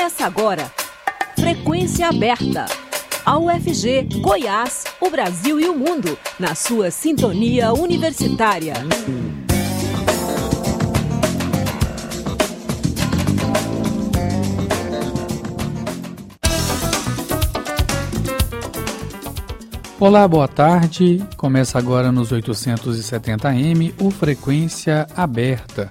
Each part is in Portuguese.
Começa agora. Frequência aberta. A UFG, Goiás, o Brasil e o mundo, na sua sintonia universitária. Olá, boa tarde. Começa agora nos 870m o Frequência Aberta.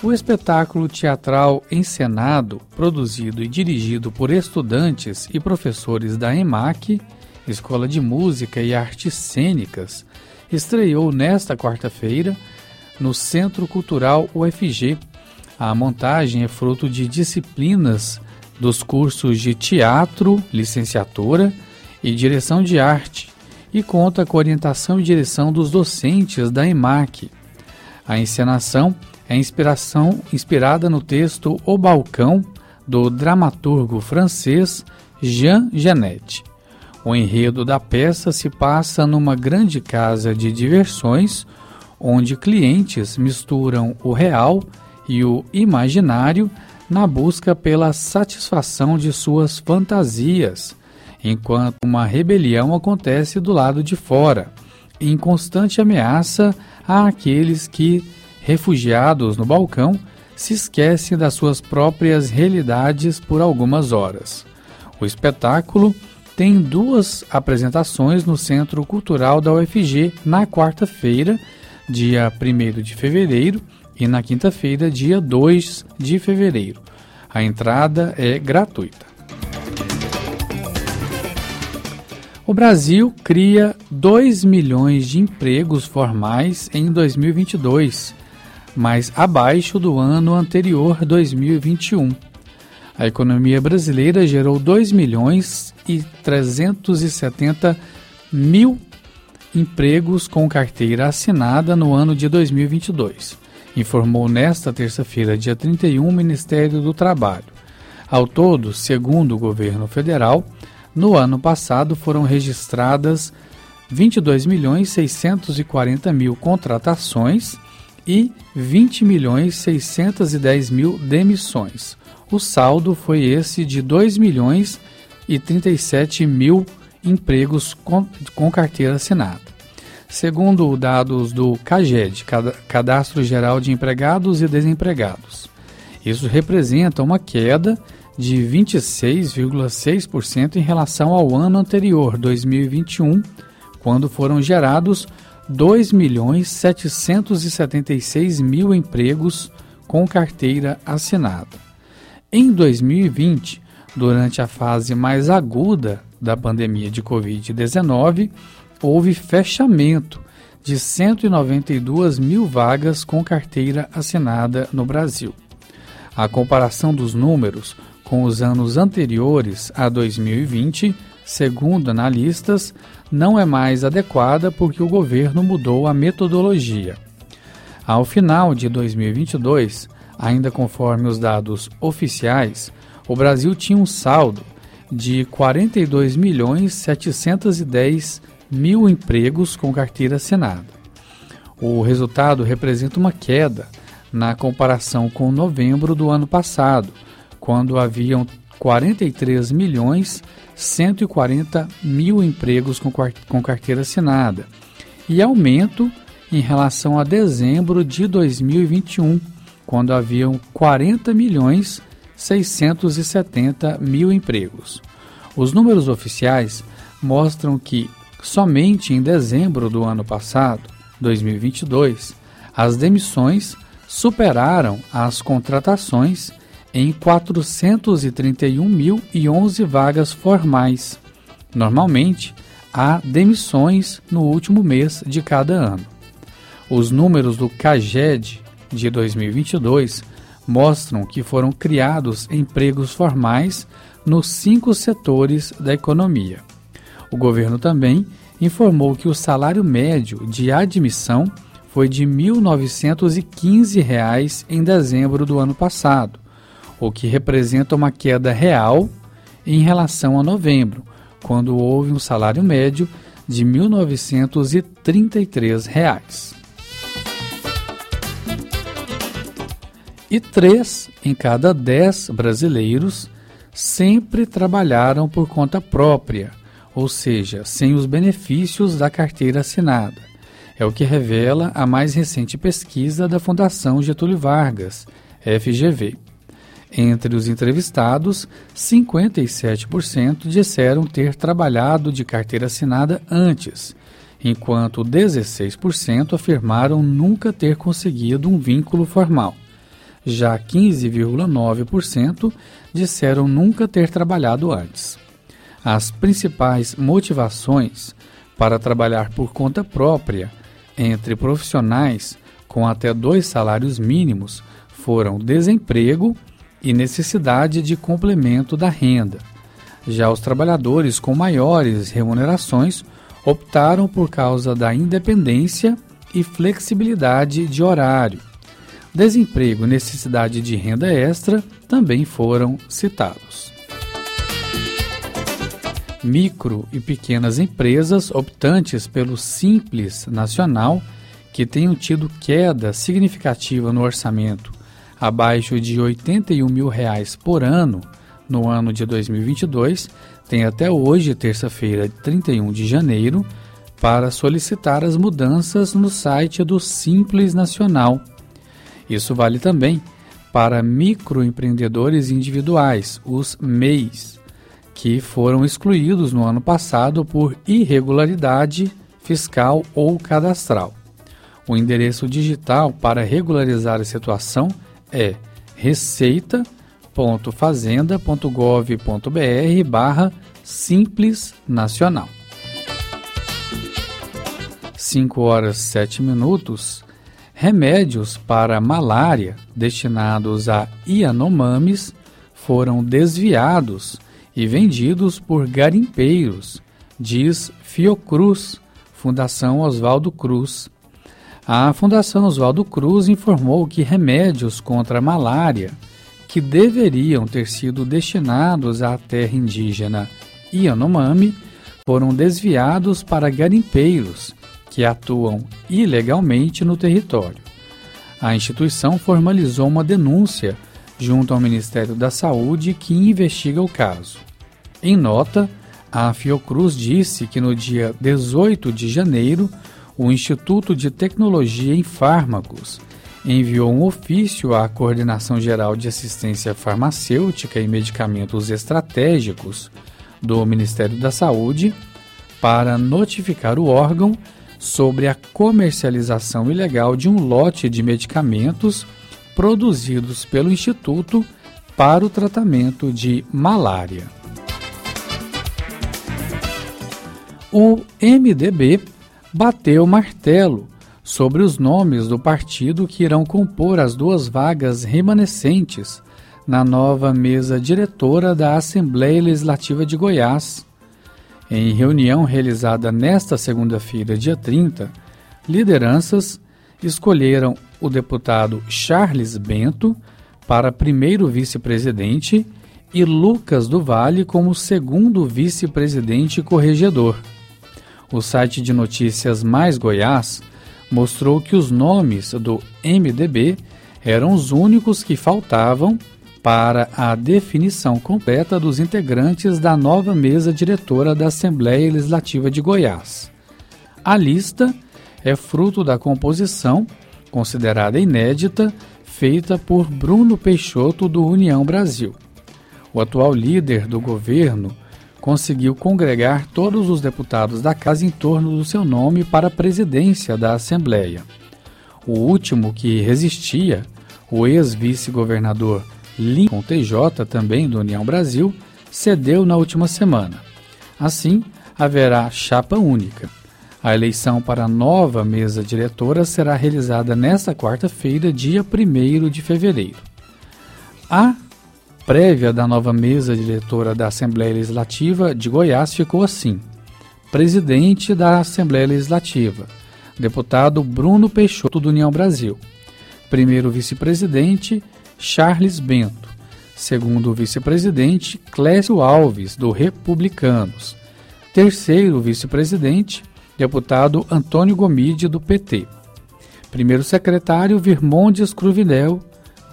O espetáculo teatral encenado, produzido e dirigido por estudantes e professores da EMAC, Escola de Música e Artes Cênicas, estreou nesta quarta-feira no Centro Cultural UFG. A montagem é fruto de disciplinas dos cursos de teatro, licenciatura e direção de arte e conta com orientação e direção dos docentes da EMAC. A encenação é inspiração inspirada no texto O Balcão do dramaturgo francês Jean Genet. O enredo da peça se passa numa grande casa de diversões onde clientes misturam o real e o imaginário na busca pela satisfação de suas fantasias enquanto uma rebelião acontece do lado de fora, em constante ameaça àqueles que, refugiados no balcão, se esquecem das suas próprias realidades por algumas horas. O espetáculo tem duas apresentações no Centro Cultural da UFG na quarta-feira, dia 1 de fevereiro, e na quinta-feira, dia 2 de fevereiro. A entrada é gratuita. O Brasil cria 2 milhões de empregos formais em 2022, mas abaixo do ano anterior, 2021. A economia brasileira gerou 2 milhões e 370 mil empregos com carteira assinada no ano de 2022, informou nesta terça-feira, dia 31, o Ministério do Trabalho. Ao todo, segundo o governo federal, no ano passado foram registradas 22 milhões 640 mil contratações e 20 milhões 610 mil demissões. O saldo foi esse de 2 milhões e 37 mil empregos com, com carteira assinada. Segundo dados do CAGED, Cadastro Geral de Empregados e Desempregados, isso representa uma queda de 26,6% em relação ao ano anterior, 2021, quando foram gerados 2 milhões 776 mil empregos com carteira assinada. Em 2020, durante a fase mais aguda da pandemia de Covid-19, houve fechamento de 192 mil vagas com carteira assinada no Brasil. A comparação dos números com os anos anteriores a 2020, segundo analistas, não é mais adequada porque o governo mudou a metodologia. Ao final de 2022, ainda conforme os dados oficiais, o Brasil tinha um saldo de 42 milhões 710 mil empregos com carteira assinada. O resultado representa uma queda na comparação com novembro do ano passado, quando haviam 43 milhões 140 mil empregos com, carteira assinada e aumento em relação a dezembro de 2021, quando haviam 40 milhões 670 mil empregos. Os números oficiais mostram que somente em dezembro do ano passado, 2022, as demissões superaram as contratações em 431.011 vagas formais. Normalmente, há demissões no último mês de cada ano. Os números do CAGED de 2022 mostram que foram criados empregos formais nos cinco setores da economia. O governo também informou que o salário médio de admissão foi de 1.915 reais em dezembro do ano passado, o que representa uma queda real em relação a novembro, quando houve um salário médio de 1.933 reais. E três em cada dez brasileiros sempre trabalharam por conta própria, ou seja, sem os benefícios da carteira assinada. É o que revela a mais recente pesquisa da Fundação Getúlio Vargas, FGV. Entre os entrevistados, 57% disseram ter trabalhado de carteira assinada antes, enquanto 16% afirmaram nunca ter conseguido um vínculo formal. Já 15,9% disseram nunca ter trabalhado antes. As principais motivações para trabalhar por conta própria entre profissionais com até dois salários mínimos foram desemprego e necessidade de complemento da renda. Já os trabalhadores com maiores remunerações optaram por causa da independência e flexibilidade de horário. Desemprego e necessidade de renda extra também foram citados. Micro e pequenas empresas optantes pelo Simples Nacional, que tenham tido queda significativa no orçamento abaixo de 81 mil reais por ano no ano de 2022, tem até hoje, terça-feira, 31 de janeiro, para solicitar as mudanças no site do Simples Nacional. Isso vale também para microempreendedores individuais, os MEIs, que foram excluídos no ano passado por irregularidade fiscal ou cadastral. O endereço digital para regularizar a situação é receita.fazenda.gov.br barra Simples Nacional. 5 horas 7 minutos. Remédios para malária destinados a Yanomamis foram desviados e vendidos por garimpeiros, diz Fiocruz, Fundação Oswaldo Cruz. A Fundação Oswaldo Cruz informou que remédios contra a malária, que deveriam ter sido destinados à terra indígena Yanomami, foram desviados para garimpeiros que atuam ilegalmente no território. A instituição formalizou uma denúncia junto ao Ministério da Saúde que investiga o caso. Em nota, a Fiocruz disse que no dia 18 de janeiro o Instituto de Tecnologia em Fármacos enviou um ofício à Coordenação Geral de Assistência Farmacêutica e Medicamentos Estratégicos do Ministério da Saúde para notificar o órgão sobre a comercialização ilegal de um lote de medicamentos produzidos pelo Instituto para o tratamento de malária. O MDB bateu martelo sobre os nomes do partido que irão compor as duas vagas remanescentes na nova mesa diretora da Assembleia Legislativa de Goiás. Em reunião realizada nesta segunda-feira, dia 30, lideranças escolheram o deputado Charles Bento para primeiro vice-presidente e Lucas do Vale como segundo vice-presidente corregedor. O site de notícias Mais Goiás mostrou que os nomes do MDB eram os únicos que faltavam para a definição completa dos integrantes da nova mesa diretora da Assembleia Legislativa de Goiás. A lista é fruto da composição, considerada inédita, feita por Bruno Peixoto do União Brasil. O atual líder do governo, conseguiu congregar todos os deputados da casa em torno do seu nome para a presidência da Assembleia. O último que resistia, o ex-vice-governador Lincoln TJ, também do União Brasil, cedeu na última semana. Assim, haverá chapa única. A eleição para a nova mesa diretora será realizada nesta quarta-feira, dia 1 de fevereiro. A prévia da nova mesa diretora da Assembleia Legislativa de Goiás ficou assim: presidente da Assembleia Legislativa, deputado Bruno Peixoto do União Brasil. Primeiro vice-presidente, Charles Bento. Segundo vice-presidente, Clécio Alves, do Republicanos. Terceiro vice-presidente, deputado Antônio Gomide, do PT. Primeiro secretário, Virmondes Cruvinel,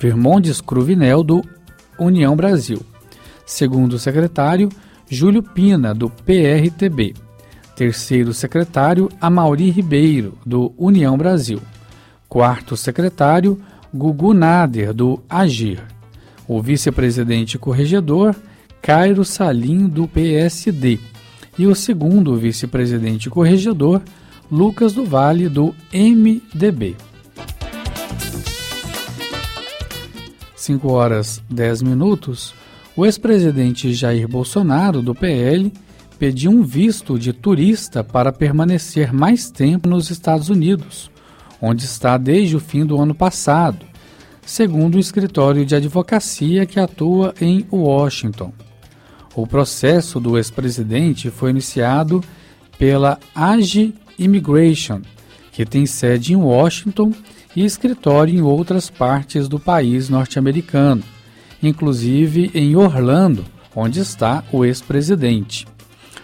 Virmondes Cruvinel, do União Brasil. Segundo secretário, Júlio Pina, do PRTB. Terceiro secretário, Amauri Ribeiro, do União Brasil. Quarto secretário, Gugu Nader, do Agir. O vice-presidente corregedor, Cairo Salim, do PSD. E o segundo vice-presidente corregedor, Lucas do Vale, do MDB. 5 horas 10 minutos, o ex-presidente Jair Bolsonaro, do PL, pediu um visto de turista para permanecer mais tempo nos Estados Unidos, onde está desde o fim do ano passado, segundo um escritório de advocacia que atua em Washington. O processo do ex-presidente foi iniciado pela AGI Immigration, que tem sede em Washington e escritório em outras partes do país norte-americano, inclusive em Orlando, onde está o ex-presidente.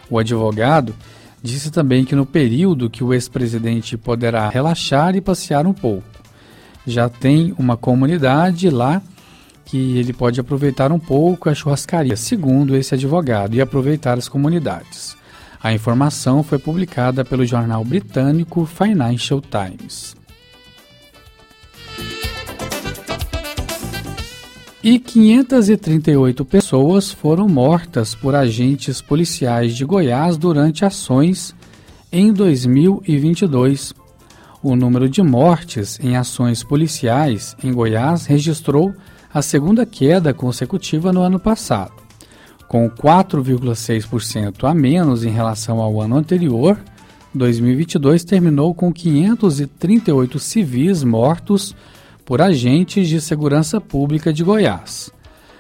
O advogado disse também que no período que o ex-presidente poderá relaxar e passear um pouco. Já tem uma comunidade lá que ele pode aproveitar um pouco a churrascaria, segundo esse advogado, e aproveitar as comunidades. A informação foi publicada pelo jornal britânico Financial Times. E 538 pessoas foram mortas por agentes policiais de Goiás durante ações em 2022. O número de mortes em ações policiais em Goiás registrou a segunda queda consecutiva no ano passado. Com 4,6% a menos em relação ao ano anterior, 2022 terminou com 538 civis mortos por agentes de segurança pública de Goiás.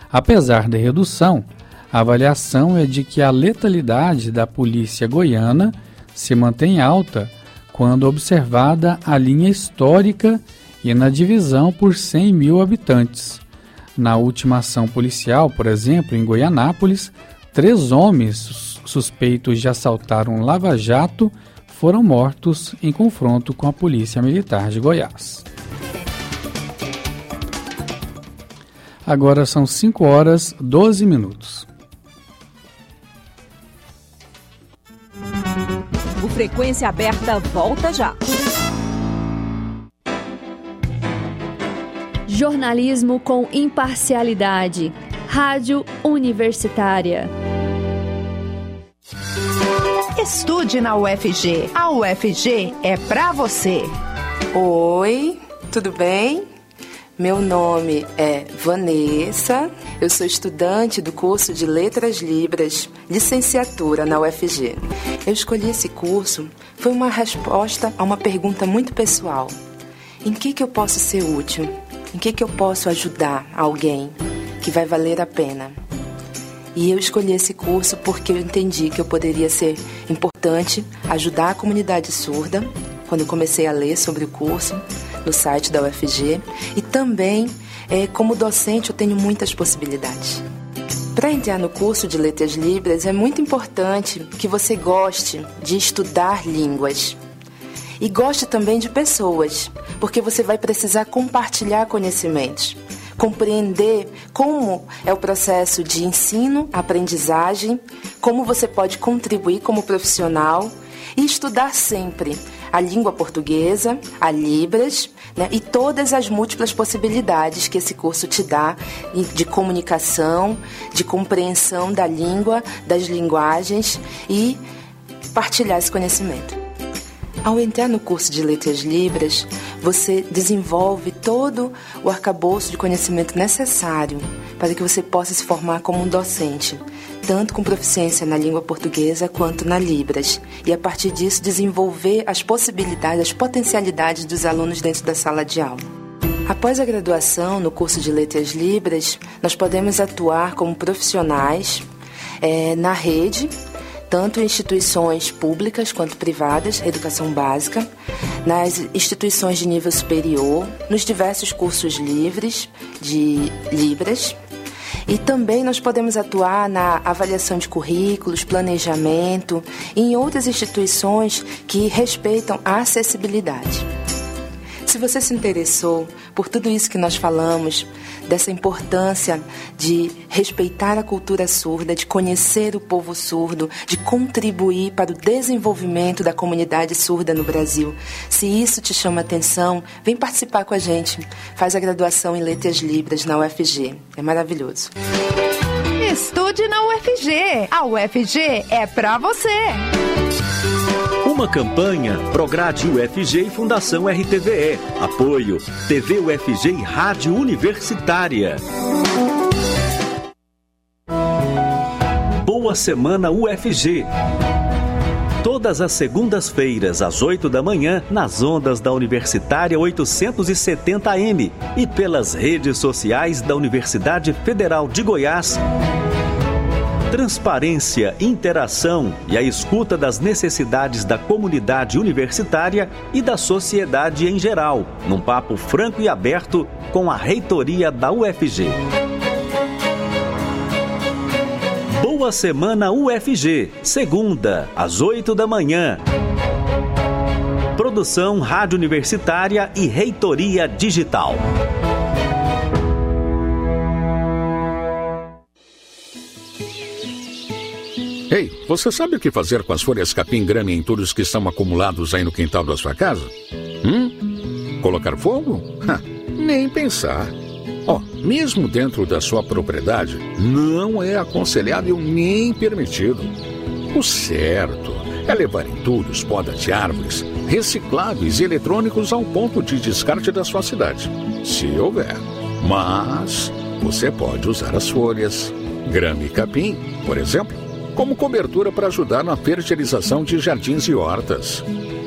Apesar da redução, a avaliação é de que a letalidade da polícia goiana se mantém alta quando observada a linha histórica e na divisão por 100 mil habitantes. Na última ação policial, por exemplo, em Goianápolis, três homens suspeitos de assaltar um lava-jato foram mortos em confronto com a Polícia Militar de Goiás. Agora são 5 horas 12 minutos. O Frequência Aberta volta já. Jornalismo com imparcialidade. Rádio Universitária. Estude na UFG. A UFG é para você. Oi, tudo bem? Meu nome é Vanessa, eu sou estudante do curso de Letras Libras, licenciatura na UFG. Eu escolhi esse curso foi uma resposta a uma pergunta muito pessoal. Em que, que eu posso ser útil? Em que, que eu posso ajudar alguém que vai valer a pena? E eu escolhi esse curso porque eu entendi que eu poderia ser importante ajudar a comunidade surda quando eu comecei a ler sobre o curso no site da UFG e também é, como docente eu tenho muitas possibilidades. Para entrar no curso de Letras Libras é muito importante que você goste de estudar línguas e goste também de pessoas, porque você vai precisar compartilhar conhecimentos, compreender como é o processo de ensino, aprendizagem, como você pode contribuir como profissional e estudar sempre a língua portuguesa, a Libras né, e todas as múltiplas possibilidades que esse curso te dá de comunicação, de compreensão da língua, das linguagens e partilhar esse conhecimento. Ao entrar no curso de Letras Libras, você desenvolve todo o arcabouço de conhecimento necessário para que você possa se formar como um docente, tanto com proficiência na língua portuguesa quanto na Libras, e a partir disso desenvolver as possibilidades, as potencialidades dos alunos dentro da sala de aula. Após a graduação no curso de Letras Libras, nós podemos atuar como profissionais é, na rede, tanto em instituições públicas quanto privadas, educação básica, nas instituições de nível superior, nos diversos cursos livres de Libras e também nós podemos atuar na avaliação de currículos, planejamento e em outras instituições que respeitam a acessibilidade. Se você se interessou por tudo isso que nós falamos, dessa importância de respeitar a cultura surda, de conhecer o povo surdo, de contribuir para o desenvolvimento da comunidade surda no Brasil. Se isso te chama atenção, vem participar com a gente. Faz a graduação em Letras Libras na UFG. É maravilhoso. Estude na UFG. A UFG é para você. Uma campanha Prograde UFG e Fundação RTVE. Apoio TV UFG e Rádio Universitária. Boa Semana UFG. Todas as segundas-feiras, às 8 da manhã, nas ondas da Universitária 870M e pelas redes sociais da Universidade Federal de Goiás transparência, interação e a escuta das necessidades da comunidade universitária e da sociedade em geral, num papo franco e aberto com a reitoria da UFG. Boa Semana UFG, segunda, às 8 da manhã. Produção Rádio Universitária e Reitoria Digital. Ei, você sabe o que fazer com as folhas capim grama e entulhos que estão acumulados aí no quintal da sua casa? Hum? Colocar fogo? Ha, nem pensar. Ó, oh, mesmo dentro da sua propriedade, não é aconselhável nem permitido. O certo é levar entulhos, poda de árvores, recicláveis e eletrônicos ao ponto de descarte da sua cidade, se houver. Mas você pode usar as folhas, grama e capim, por exemplo, como cobertura para ajudar na fertilização de jardins e hortas.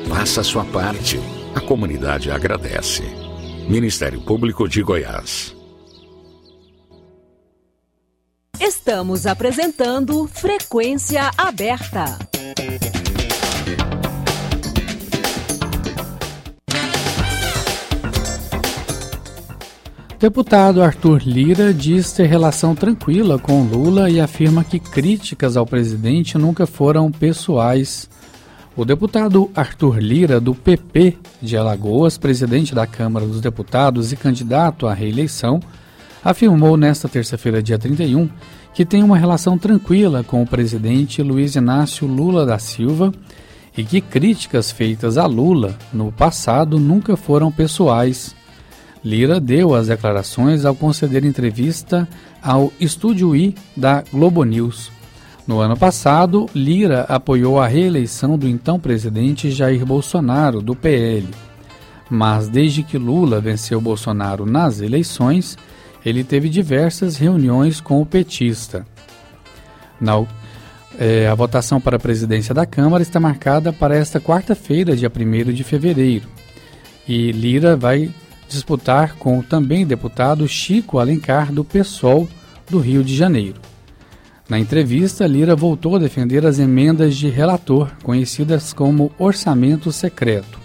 Faça sua parte. A comunidade agradece. Ministério Público de Goiás. Estamos apresentando Frequência Aberta. Deputado Arthur Lira diz ter relação tranquila com Lula e afirma que críticas ao presidente nunca foram pessoais. O deputado Arthur Lira, do PP de Alagoas, presidente da Câmara dos Deputados e candidato à reeleição, afirmou nesta terça-feira, dia 31, que tem uma relação tranquila com o presidente Luiz Inácio Lula da Silva e que críticas feitas a Lula no passado nunca foram pessoais. Lira deu as declarações ao conceder entrevista ao Estúdio I da Globo News. No ano passado, Lira apoiou a reeleição do então presidente Jair Bolsonaro, do PL. Mas desde que Lula venceu Bolsonaro nas eleições, ele teve diversas reuniões com o petista. Na, é, a votação para a presidência da Câmara está marcada para esta quarta-feira, dia 1 de fevereiro. E Lira vai disputar com o também deputado Chico Alencar, do PSOL do Rio de Janeiro. Na entrevista, Lira voltou a defender as emendas de relator, conhecidas como orçamento secreto,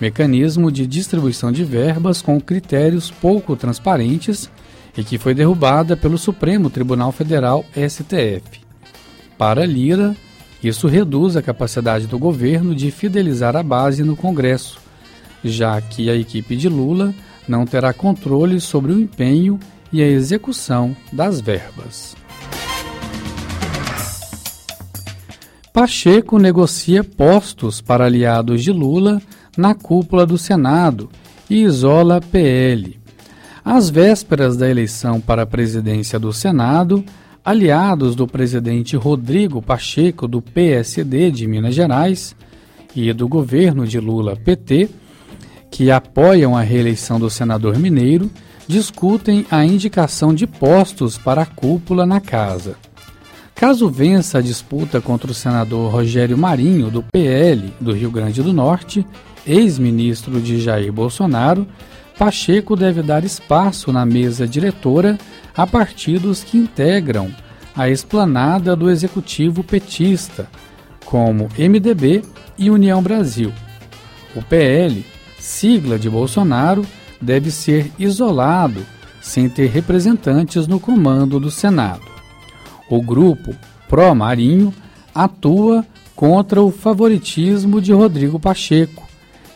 mecanismo de distribuição de verbas com critérios pouco transparentes e que foi derrubada pelo Supremo Tribunal Federal STF. Para Lira, isso reduz a capacidade do governo de fidelizar a base no Congresso, já que a equipe de Lula não terá controle sobre o empenho e a execução das verbas. Pacheco negocia postos para aliados de Lula na cúpula do Senado e isola PL. Às vésperas da eleição para a presidência do Senado, aliados do presidente Rodrigo Pacheco, do PSD de Minas Gerais, e do governo de Lula PT, que apoiam a reeleição do senador mineiro discutem a indicação de postos para a cúpula na casa. Caso vença a disputa contra o senador Rogério Marinho, do PL do Rio Grande do Norte, ex-ministro de Jair Bolsonaro, Pacheco deve dar espaço na mesa diretora a partidos que integram a esplanada do executivo petista, como MDB e União Brasil. O PL, sigla de Bolsonaro, deve ser isolado, sem ter representantes no comando do Senado. O grupo pró-Marinho atua contra o favoritismo de Rodrigo Pacheco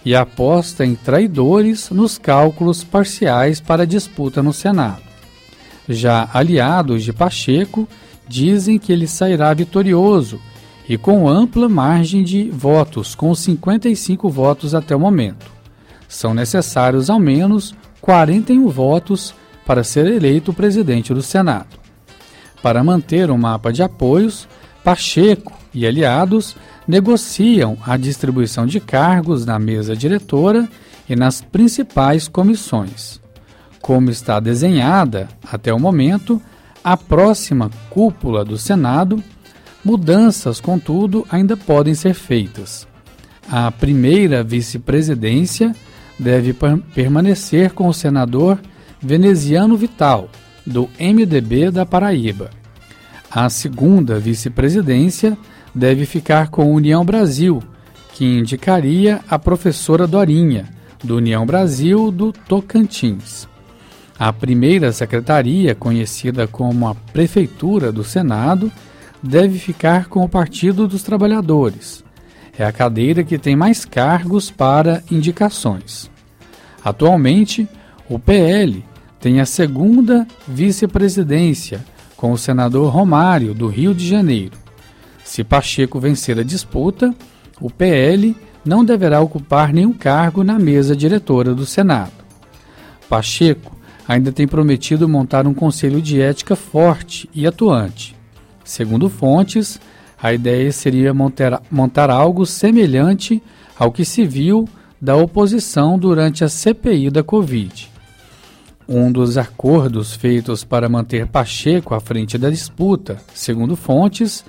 e aposta em traidores nos cálculos parciais para disputa no Senado. Já aliados de Pacheco dizem que ele sairá vitorioso e com ampla margem de votos, com 55 votos até o momento. São necessários ao menos 41 votos para ser eleito presidente do Senado. Para manter um mapa de apoios, Pacheco e aliados negociam a distribuição de cargos na mesa diretora e nas principais comissões. Como está desenhada até o momento, a próxima cúpula do Senado, mudanças, contudo, ainda podem ser feitas. A primeira vice-presidência deve permanecer com o senador Veneziano Vital, do MDB da Paraíba. A segunda vice-presidência deve ficar com União Brasil, que indicaria a professora Dorinha, do União Brasil do Tocantins. A primeira secretaria, conhecida como a Prefeitura do Senado, deve ficar com o Partido dos Trabalhadores. É a cadeira que tem mais cargos para indicações. Atualmente, o PL tem a segunda vice-presidência, com o senador Romário, do Rio de Janeiro. Se Pacheco vencer a disputa, o PL não deverá ocupar nenhum cargo na mesa diretora do Senado. Pacheco ainda tem prometido montar um conselho de ética forte e atuante. Segundo fontes, a ideia seria montar, montar algo semelhante ao que se viu da oposição durante a CPI da Covid. Um dos acordos feitos para manter Pacheco à frente da disputa, segundo fontes,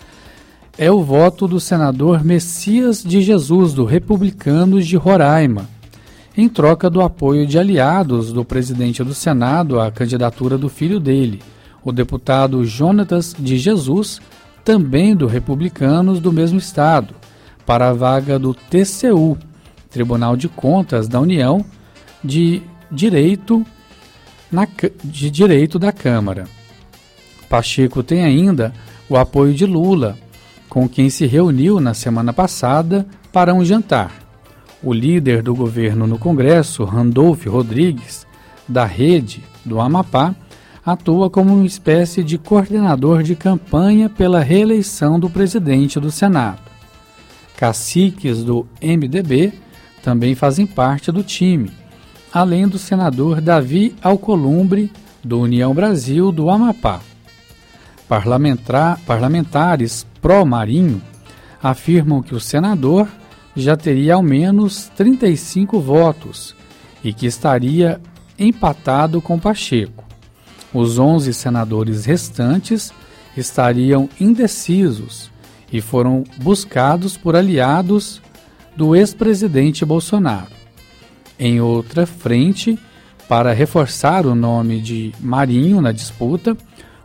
é o voto do senador Messias de Jesus, do Republicanos de Roraima, em troca do apoio de aliados do presidente do Senado à candidatura do filho dele, o deputado Jonatas de Jesus, também do Republicanos do mesmo estado, para a vaga do TCU, Tribunal de Contas da União, de Direito na, de direito da Câmara. Pacheco tem ainda o apoio de Lula, com quem se reuniu na semana passada para um jantar. O líder do governo no Congresso, Randolph Rodrigues, da rede do Amapá, atua como uma espécie de coordenador de campanha pela reeleição do presidente do Senado. Caciques do MDB também fazem parte do time, além do senador Davi Alcolumbre, do União Brasil do Amapá. parlamentares pró-marinho afirmam que o senador já teria ao menos 35 votos e que estaria empatado com Pacheco. Os 11 senadores restantes estariam indecisos e foram buscados por aliados do ex-presidente Bolsonaro. Em outra frente, para reforçar o nome de Marinho na disputa,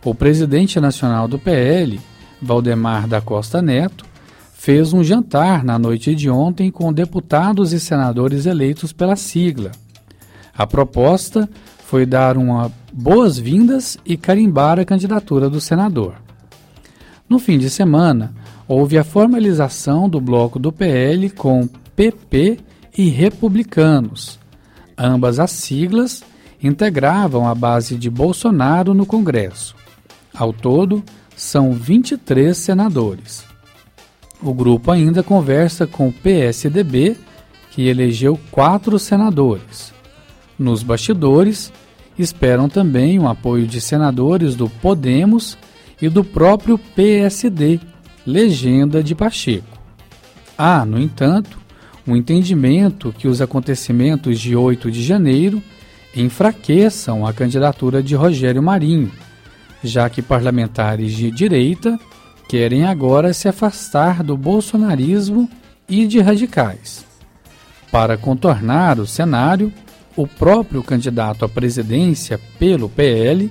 o presidente nacional do PL, Valdemar da Costa Neto, fez um jantar na noite de ontem com deputados e senadores eleitos pela sigla. A proposta foi dar uma boas-vindas e carimbar a candidatura do senador. No fim de semana, houve a formalização do bloco do PL com PP e republicanos. Ambas as siglas integravam a base de Bolsonaro no Congresso. Ao todo, são 23 senadores. O grupo ainda conversa com o PSDB, que elegeu quatro senadores. Nos bastidores, esperam também o apoio de senadores do Podemos e do próprio PSD, legenda de Pacheco. Há, no entanto, um entendimento que os acontecimentos de 8 de janeiro enfraqueçam a candidatura de Rogério Marinho, já que parlamentares de direita querem agora se afastar do bolsonarismo e de radicais. Para contornar o cenário, o próprio candidato à presidência pelo PL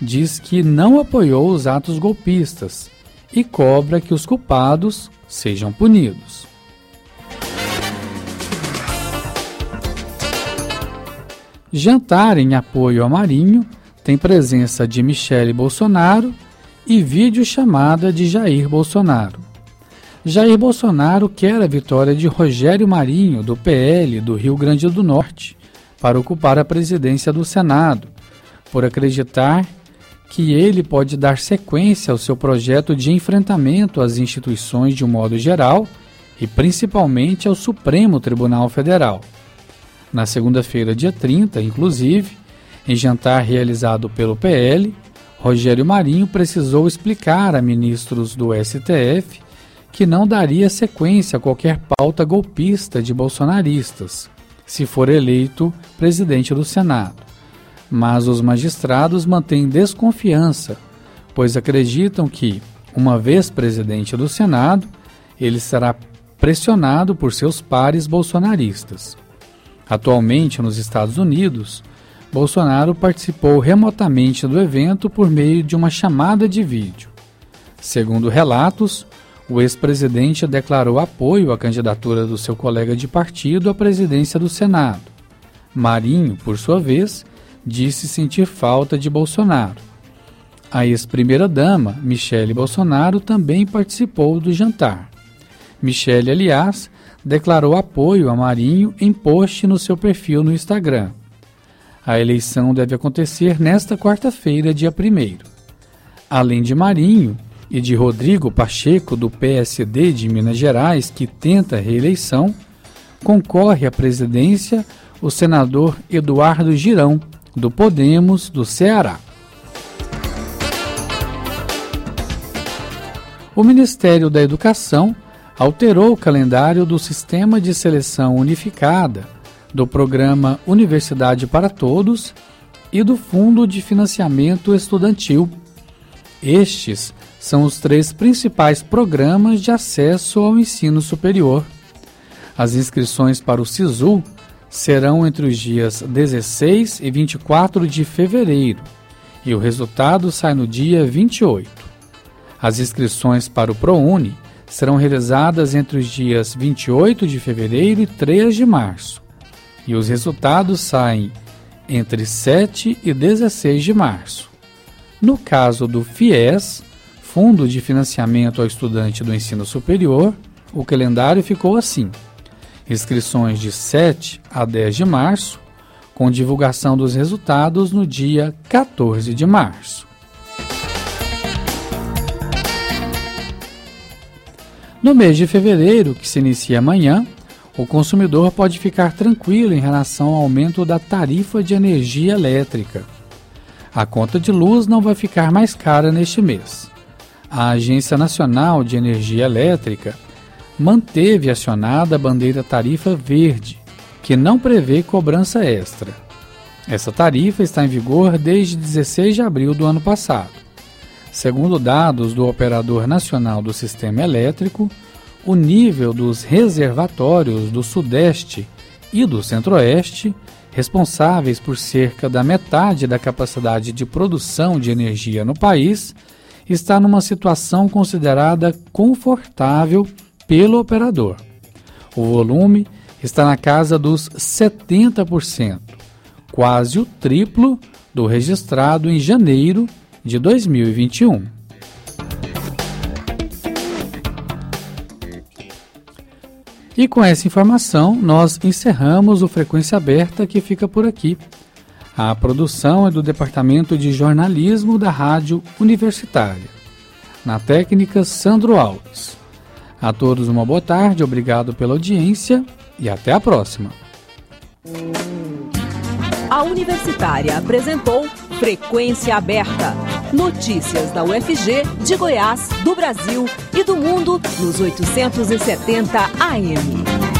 diz que não apoiou os atos golpistas e cobra que os culpados sejam punidos. Jantar em apoio a Marinho tem presença de Michele Bolsonaro e videochamada de Jair Bolsonaro. Jair Bolsonaro quer a vitória de Rogério Marinho, do PL do Rio Grande do Norte, para ocupar a presidência do Senado, por acreditar que ele pode dar sequência ao seu projeto de enfrentamento às instituições de um modo geral e principalmente ao Supremo Tribunal Federal. Na segunda-feira, dia 30, inclusive, em jantar realizado pelo PL, Rogério Marinho precisou explicar a ministros do STF que não daria sequência a qualquer pauta golpista de bolsonaristas, se for eleito presidente do Senado. Mas os magistrados mantêm desconfiança, pois acreditam que, uma vez presidente do Senado, ele será pressionado por seus pares bolsonaristas. Atualmente, nos Estados Unidos, Bolsonaro participou remotamente do evento por meio de uma chamada de vídeo. Segundo relatos, o ex-presidente declarou apoio à candidatura do seu colega de partido à presidência do Senado. Marinho, por sua vez, disse sentir falta de Bolsonaro. A ex-primeira-dama, Michele Bolsonaro, também participou do jantar. Michele, aliás, declarou apoio a Marinho em post no seu perfil no Instagram. A eleição deve acontecer nesta quarta-feira, dia 1. Além de Marinho e de Rodrigo Pacheco, do PSD de Minas Gerais, que tenta reeleição, concorre à presidência o senador Eduardo Girão, do Podemos do Ceará. O Ministério da Educação alterou o calendário do Sistema de Seleção Unificada, do Programa Universidade para Todos e do Fundo de Financiamento Estudantil. Estes são os três principais programas de acesso ao ensino superior. As inscrições para o SISU serão entre os dias 16 e 24 de fevereiro e o resultado sai no dia 28. As inscrições para o ProUni serão realizadas entre os dias 28 de fevereiro e 3 de março e os resultados saem entre 7 e 16 de março. No caso do FIES, Fundo de Financiamento ao Estudante do Ensino Superior, o calendário ficou assim: Inscrições de 7 a 10 de março, com divulgação dos resultados no dia 14 de março. No mês de fevereiro, que se inicia amanhã, o consumidor pode ficar tranquilo em relação ao aumento da tarifa de energia elétrica. A conta de luz não vai ficar mais cara neste mês. A Agência Nacional de Energia Elétrica manteve acionada a bandeira tarifa verde, que não prevê cobrança extra. Essa tarifa está em vigor desde 16 de abril do ano passado. Segundo dados do Operador Nacional do Sistema Elétrico, o nível dos reservatórios do Sudeste e do Centro-Oeste, responsáveis por cerca da metade da capacidade de produção de energia no país, está numa situação considerada confortável pelo operador. O volume está na casa dos 70%, quase o triplo do registrado em janeiro de 2021. E com essa informação, nós encerramos o Frequência Aberta que fica por aqui. A produção é do Departamento de Jornalismo da Rádio Universitária. Na técnica, Sandro Alves. A todos uma boa tarde, obrigado pela audiência e até a próxima. A Universitária apresentou Frequência Aberta. Notícias da UFG, de Goiás, do Brasil e do mundo nos 870 AM.